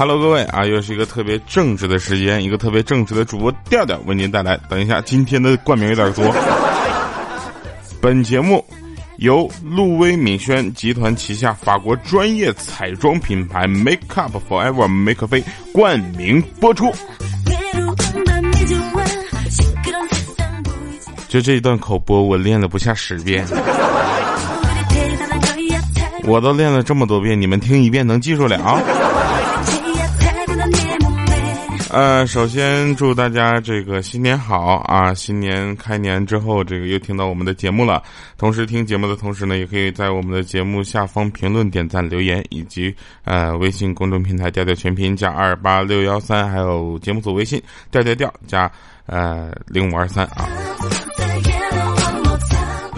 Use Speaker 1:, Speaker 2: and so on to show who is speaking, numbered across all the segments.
Speaker 1: ！Hello，各位啊，又是一个特别正直的时间，一个特别正直的主播调调为您带来。等一下，今天的冠名有点多。本节目由路威敏轩集团旗下法国专业彩妆品牌 Make Up Forever Make 菲冠名播出。就这一段口播，我练了不下十遍。我都练了这么多遍，你们听一遍能记住了？呃，首先祝大家这个新年好啊！新年开年之后，这个又听到我们的节目了。同时听节目的同时呢，也可以在我们的节目下方评论、点赞、留言，以及呃微信公众平台调调全拼加二八六幺三，还有节目组微信调调调加呃零五二三啊。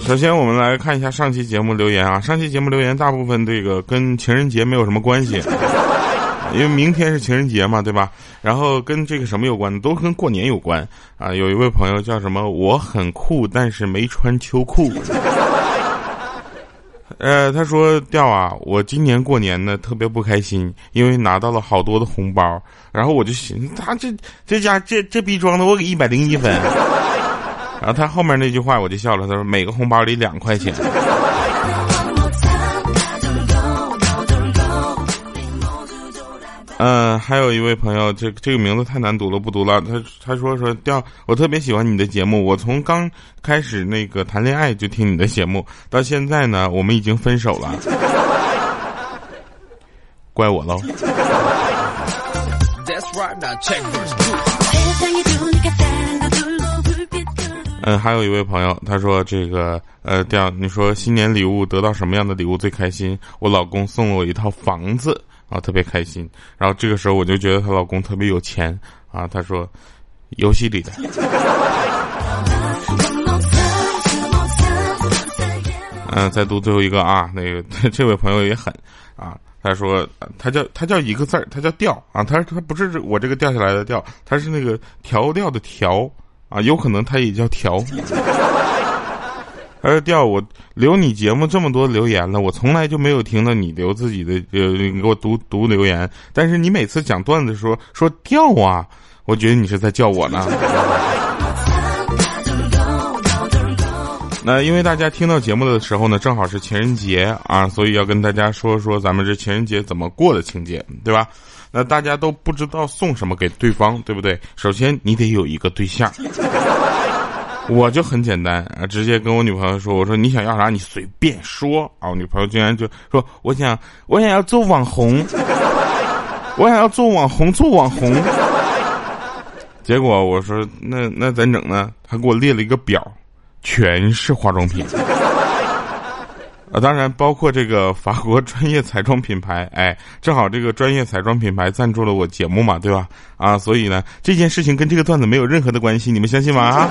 Speaker 1: 首先，我们来看一下上期节目留言啊。上期节目留言大部分这个跟情人节没有什么关系，因为明天是情人节嘛，对吧？然后跟这个什么有关都跟过年有关啊。有一位朋友叫什么？我很酷，但是没穿秋裤。呃，他说掉啊，我今年过年呢特别不开心，因为拿到了好多的红包。然后我就寻思，他这这家这这逼装的，我给一百零一分。然后他后面那句话我就笑了，他说每个红包里两块钱。嗯，还有一位朋友，这这个名字太难读了，不读了。他他说说调，我特别喜欢你的节目，我从刚开始那个谈恋爱就听你的节目，到现在呢，我们已经分手了，怪我喽。嗯，还有一位朋友，他说这个呃，调你说新年礼物得到什么样的礼物最开心？我老公送了我一套房子啊，特别开心。然后这个时候我就觉得她老公特别有钱啊。她说，游戏里的。嗯，再读最后一个啊，那个 这位朋友也狠啊，他说他叫他叫一个字儿，他叫调啊，他他不是我这个掉下来的调，他是那个调调的调。啊，有可能他也叫调。他说：“调我留你节目这么多留言了，我从来就没有听到你留自己的呃，给我读读留言。但是你每次讲段子说说调啊，我觉得你是在叫我呢。那因为大家听到节目的时候呢，正好是情人节啊，所以要跟大家说说咱们这情人节怎么过的情节，对吧？”那大家都不知道送什么给对方，对不对？首先你得有一个对象，我就很简单啊，直接跟我女朋友说：“我说你想要啥，你随便说啊。”我女朋友竟然就说：“我想，我想要做网红，我想要做网红，做网红。”结果我说：“那那怎整呢？”他给我列了一个表，全是化妆品。啊，当然包括这个法国专业彩妆品牌，哎，正好这个专业彩妆品牌赞助了我节目嘛，对吧？啊，所以呢，这件事情跟这个段子没有任何的关系，你们相信吗？啊，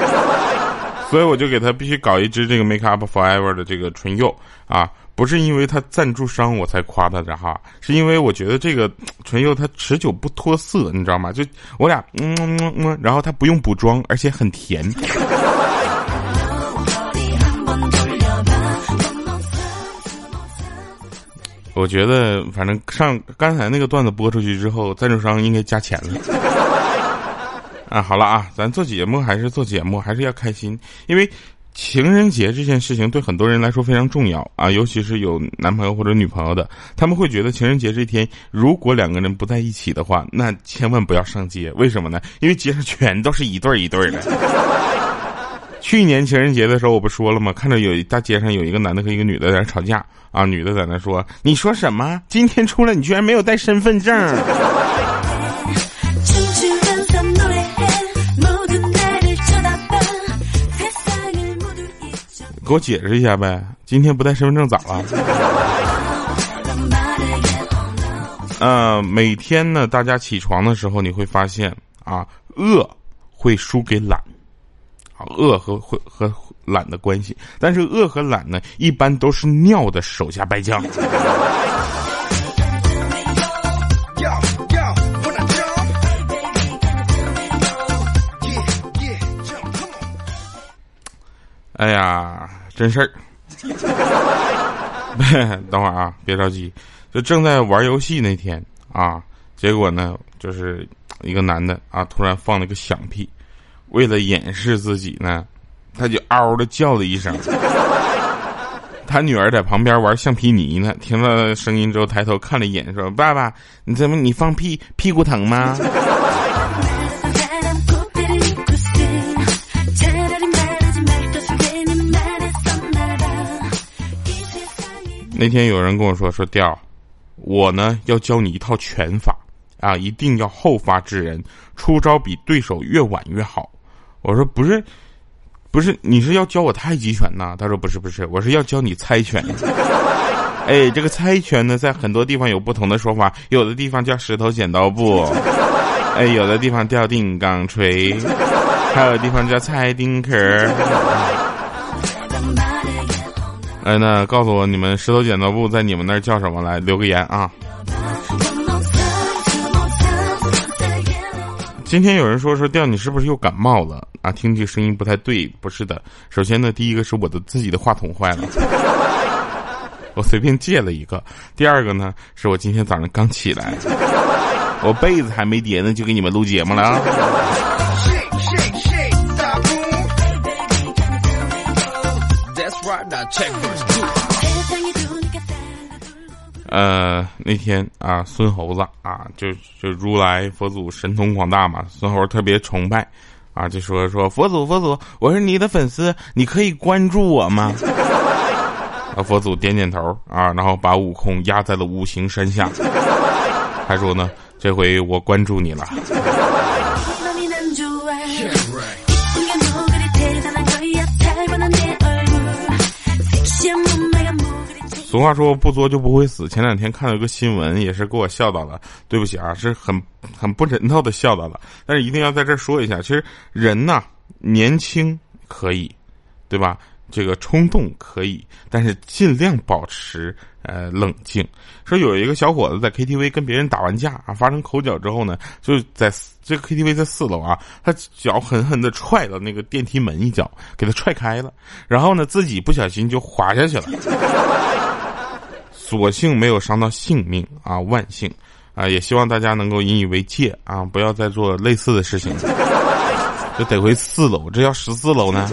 Speaker 1: 所以我就给他必须搞一支这个 Make Up Forever 的这个唇釉啊，不是因为他赞助商我才夸他的哈，是因为我觉得这个唇釉它持久不脱色，你知道吗？就我俩嗯嗯嗯，然后它不用补妆，而且很甜。我觉得，反正上刚才那个段子播出去之后，赞助商应该加钱了。啊，好了啊，咱做节目还是做节目，还是要开心。因为情人节这件事情对很多人来说非常重要啊，尤其是有男朋友或者女朋友的，他们会觉得情人节这天，如果两个人不在一起的话，那千万不要上街。为什么呢？因为街上全都是一对一对的。去年情人节的时候，我不说了吗？看着有大街上有一个男的和一个女的在那吵架啊，女的在那说：“你说什么？今天出来你居然没有带身份证？”给我解释一下呗，今天不带身份证咋了？呃，每天呢，大家起床的时候你会发现啊，饿会输给懒。饿和会和懒的关系，但是饿和懒呢，一般都是尿的手下败将。哎呀，真事儿。等会儿啊，别着急，就正在玩游戏那天啊，结果呢，就是一个男的啊，突然放了个响屁，为了掩饰自己呢，他就嗷的叫了一声。他女儿在旁边玩橡皮泥呢，听到声音之后抬头看了一眼，说：“爸爸，你怎么你放屁屁股疼吗？”那天有人跟我说：“说调，我呢要教你一套拳法啊，一定要后发制人，出招比对手越晚越好。”我说：“不是。”不是，你是要教我太极拳呐？他说不是，不是，我是要教你猜拳。哎，这个猜拳呢，在很多地方有不同的说法，有的地方叫石头剪刀布，哎，有的地方叫定钢锤，还有地方叫猜丁壳。哎，那告诉我你们石头剪刀布在你们那儿叫什么？来留个言啊。今天有人说说调你是不是又感冒了啊？听这声音不太对，不是的。首先呢，第一个是我的自己的话筒坏了，我随便借了一个。第二个呢，是我今天早上刚起来，我被子还没叠呢，就给你们录节目了啊。呃，那天啊，孙猴子啊，就就如来佛祖神通广大嘛，孙猴特别崇拜，啊，就说说佛祖佛祖，我是你的粉丝，你可以关注我吗？啊，佛祖点点头啊，然后把悟空压在了五行山下，还说呢，这回我关注你了。俗话说不作就不会死。前两天看到一个新闻，也是给我笑到了。对不起啊，是很很不人道的笑到了。但是一定要在这儿说一下，其实人呐，年轻可以，对吧？这个冲动可以，但是尽量保持呃冷静。说有一个小伙子在 KTV 跟别人打完架啊，发生口角之后呢，就在这个 KTV 在四楼啊，他脚狠狠的踹了那个电梯门一脚，给他踹开了，然后呢自己不小心就滑下去了。所幸没有伤到性命啊，万幸啊！也希望大家能够引以为戒啊，不要再做类似的事情。这得回四楼，这要十四楼呢。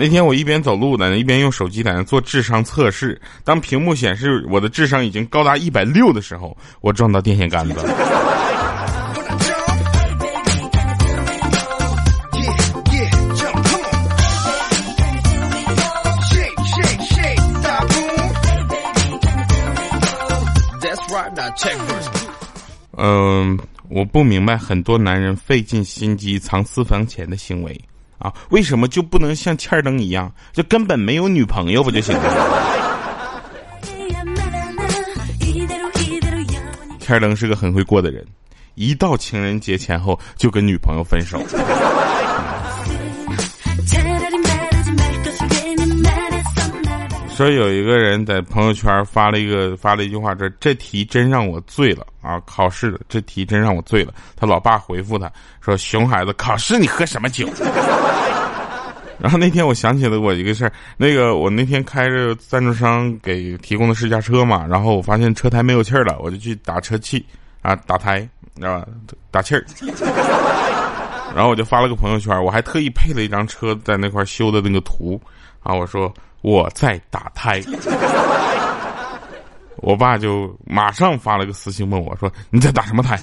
Speaker 1: 那天我一边走路呢，一边用手机在那做智商测试。当屏幕显示我的智商已经高达一百六的时候，我撞到电线杆子。嗯，我不明白很多男人费尽心机藏私房钱的行为啊，为什么就不能像欠灯一样，就根本没有女朋友不就行了？欠灯是个很会过的人，一到情人节前后就跟女朋友分手。说有一个人在朋友圈发了一个发了一句话，这这题真让我醉了啊！考试这题真让我醉了。他老爸回复他说：“熊孩子，考试你喝什么酒？” 然后那天我想起了我一个事儿，那个我那天开着赞助商给提供的试驾车嘛，然后我发现车胎没有气儿了，我就去打车气啊，打胎，啊？打气儿。然后我就发了个朋友圈，我还特意配了一张车在那块修的那个图啊，我说。我在打胎，我爸就马上发了个私信问我说：“你在打什么胎？”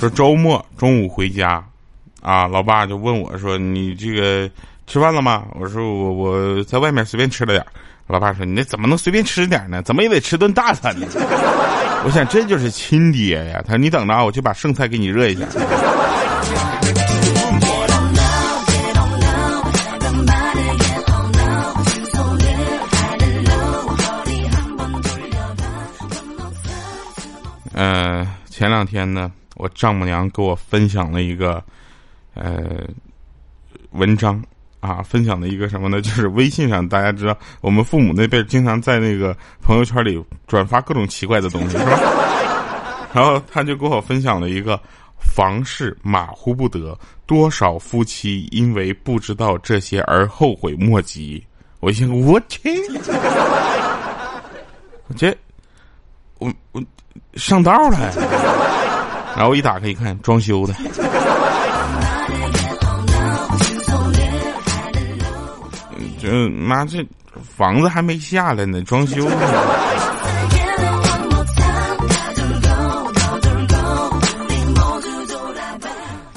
Speaker 1: 说周末中午回家，啊，老爸就问我说：“你这个。”吃饭了吗？我说我我在外面随便吃了点老爸说你那怎么能随便吃点呢？怎么也得吃顿大餐呢。我想这就是亲爹呀。他说你等着啊，我去把剩菜给你热一下。嗯，前两天呢，我丈母娘给我分享了一个呃文章啊，分享了一个什么呢？就是微信上大家知道，我们父母那辈经常在那个朋友圈里转发各种奇怪的东西，是吧？然后他就给我分享了一个房事马虎不得，多少夫妻因为不知道这些而后悔莫及。我一想，我去，我这我我上道了，然后一打开一看，装修的。这妈这房子还没下来呢，装修呢。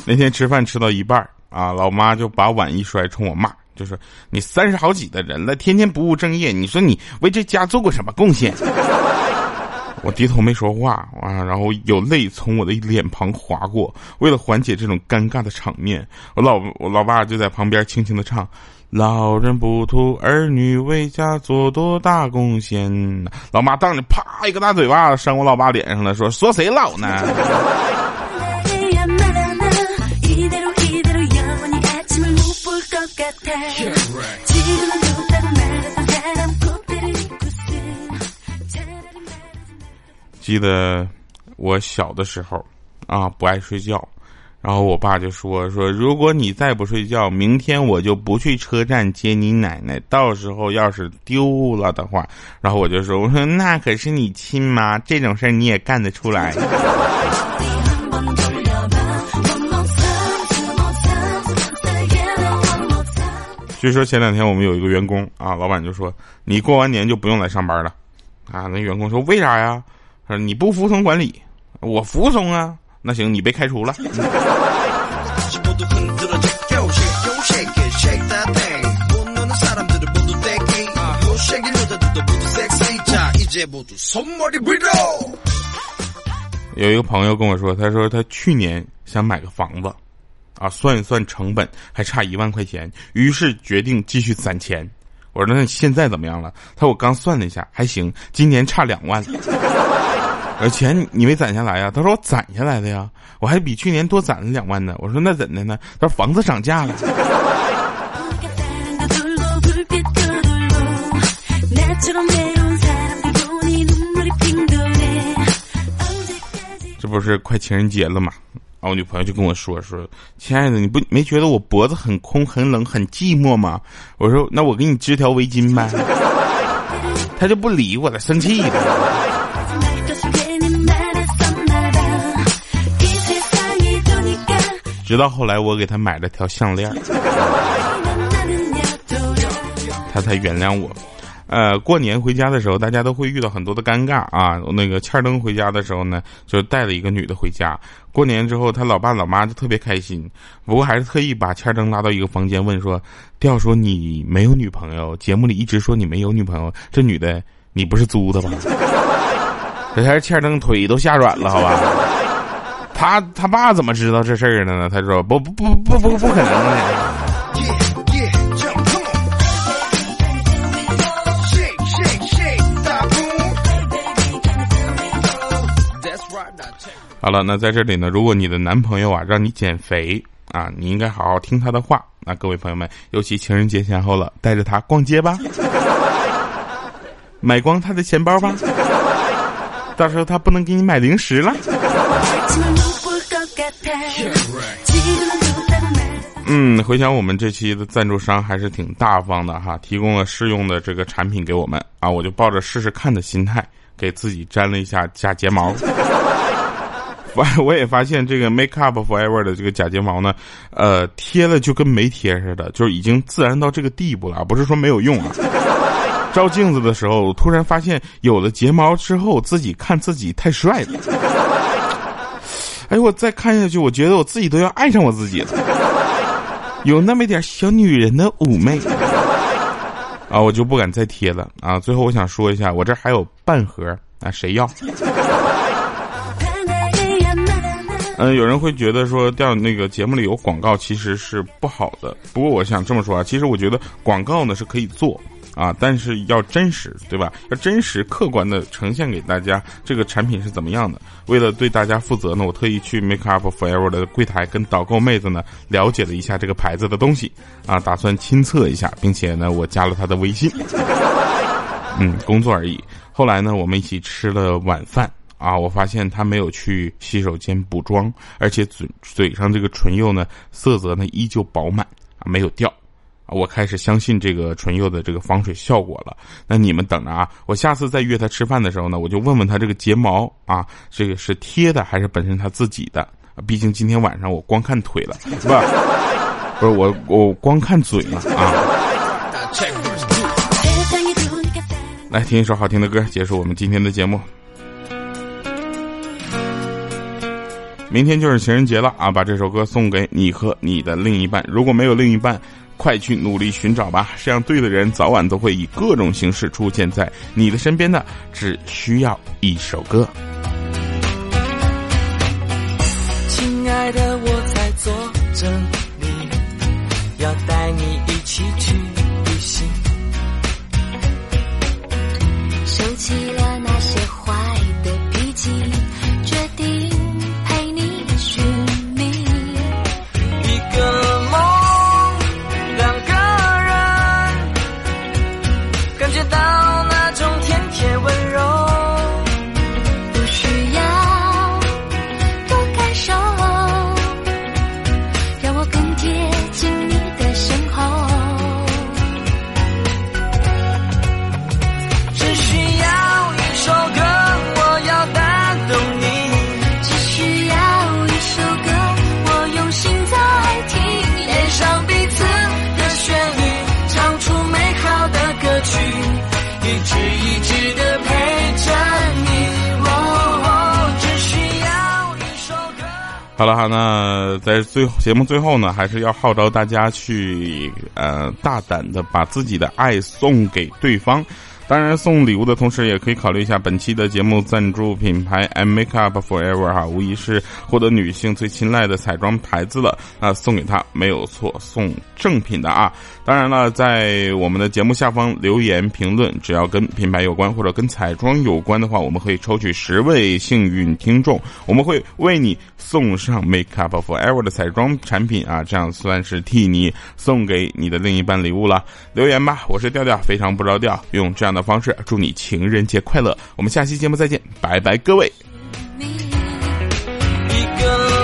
Speaker 1: 那天吃饭吃到一半啊，老妈就把碗一摔，冲我骂，就说：“你三十好几的人了，天天不务正业，你说你为这家做过什么贡献？”我低头没说话啊，然后有泪从我的脸庞划过。为了缓解这种尴尬的场面，我老我老爸就在旁边轻轻的唱：“老人不图儿女为家做多大贡献。”老妈当着啪一个大嘴巴扇我老爸脸上了，说：“说谁老呢？”记得我小的时候啊，不爱睡觉，然后我爸就说说，如果你再不睡觉，明天我就不去车站接你奶奶。到时候要是丢了的话，然后我就说，我说那可是你亲妈，这种事儿你也干得出来。据说前两天我们有一个员工啊，老板就说你过完年就不用来上班了，啊，那员工说为啥呀？说你不服从管理，我服从啊。那行，你被开除了。有一个朋友跟我说，他说他去年想买个房子，啊，算一算成本还差一万块钱，于是决定继续攒钱。我说那现在怎么样了？他说我刚算了一下，还行，今年差两万。而钱你没攒下来呀？他说我攒下来的呀，我还比去年多攒了两万呢。我说那怎的呢？他说房子涨价了。这不是快情人节了吗？啊，我女朋友就跟我说说，亲爱的，你不没觉得我脖子很空、很冷、很寂寞吗？我说那我给你织条围巾呗。他就不理我了，生气了。直到后来，我给他买了条项链，他才原谅我。呃，过年回家的时候，大家都会遇到很多的尴尬啊。那个欠灯回家的时候呢，就带了一个女的回家。过年之后，他老爸老妈就特别开心，不过还是特意把欠灯拉到一个房间，问说：“调说你没有女朋友，节目里一直说你没有女朋友，这女的你不是租的吧？” 这还是欠灯腿都吓软了，好吧？他他爸怎么知道这事儿的呢？他说不不不不不不可能的。好了，那在这里呢，如果你的男朋友啊让你减肥啊，你应该好好听他的话。那各位朋友们，尤其情人节前后了，带着他逛街吧，买光他的钱包吧，到时候他不能给你买零食了。嗯，回想我们这期的赞助商还是挺大方的哈，提供了试用的这个产品给我们啊，我就抱着试试看的心态，给自己粘了一下假睫毛。我我也发现这个 Make Up Forever 的这个假睫毛呢，呃，贴了就跟没贴似的，就是已经自然到这个地步了，不是说没有用啊。照镜子的时候，突然发现有了睫毛之后，自己看自己太帅了。哎，我再看下去，我觉得我自己都要爱上我自己了，有那么一点小女人的妩媚啊，我就不敢再贴了啊。最后我想说一下，我这还有半盒啊，谁要？嗯，有人会觉得说掉那个节目里有广告其实是不好的，不过我想这么说啊，其实我觉得广告呢是可以做。啊，但是要真实，对吧？要真实客观的呈现给大家这个产品是怎么样的。为了对大家负责呢，我特意去 Make Up Forever 的柜台跟导购妹子呢了解了一下这个牌子的东西啊，打算亲测一下，并且呢，我加了他的微信。嗯，工作而已。后来呢，我们一起吃了晚饭啊，我发现他没有去洗手间补妆，而且嘴嘴上这个唇釉呢，色泽呢依旧饱满啊，没有掉。我开始相信这个唇釉的这个防水效果了。那你们等着啊，我下次再约他吃饭的时候呢，我就问问他这个睫毛啊，这个是贴的还是本身他自己的？毕竟今天晚上我光看腿了，是吧？不是我我光看嘴了啊。来听一首好听的歌，结束我们今天的节目。明天就是情人节了啊，把这首歌送给你和你的另一半。如果没有另一半，快去努力寻找吧，这样对的人早晚都会以各种形式出现在你的身边的，只需要一首歌。
Speaker 2: 亲爱的，我在做着你，要带你一起去旅行。
Speaker 3: 收起了那些坏的脾气，
Speaker 2: 好
Speaker 1: 了哈，那在最后节目最后呢，还是要号召大家去呃大胆的把自己的爱送给对方。当然，送礼物的同时，也可以考虑一下本期的节目赞助品牌 M Make Up Forever 哈，无疑是获得女性最青睐的彩妆牌子了啊，送给她没有错，送正品的啊。当然了，在我们的节目下方留言评论，只要跟品牌有关或者跟彩妆有关的话，我们会抽取十位幸运听众，我们会为你送上 Make Up Forever 的彩妆产品啊，这样算是替你送给你的另一半礼物了。留言吧，我是调调，非常不着调，用这样的方式祝你情人节快乐。我们下期节目再见，拜拜，各位。
Speaker 2: 一个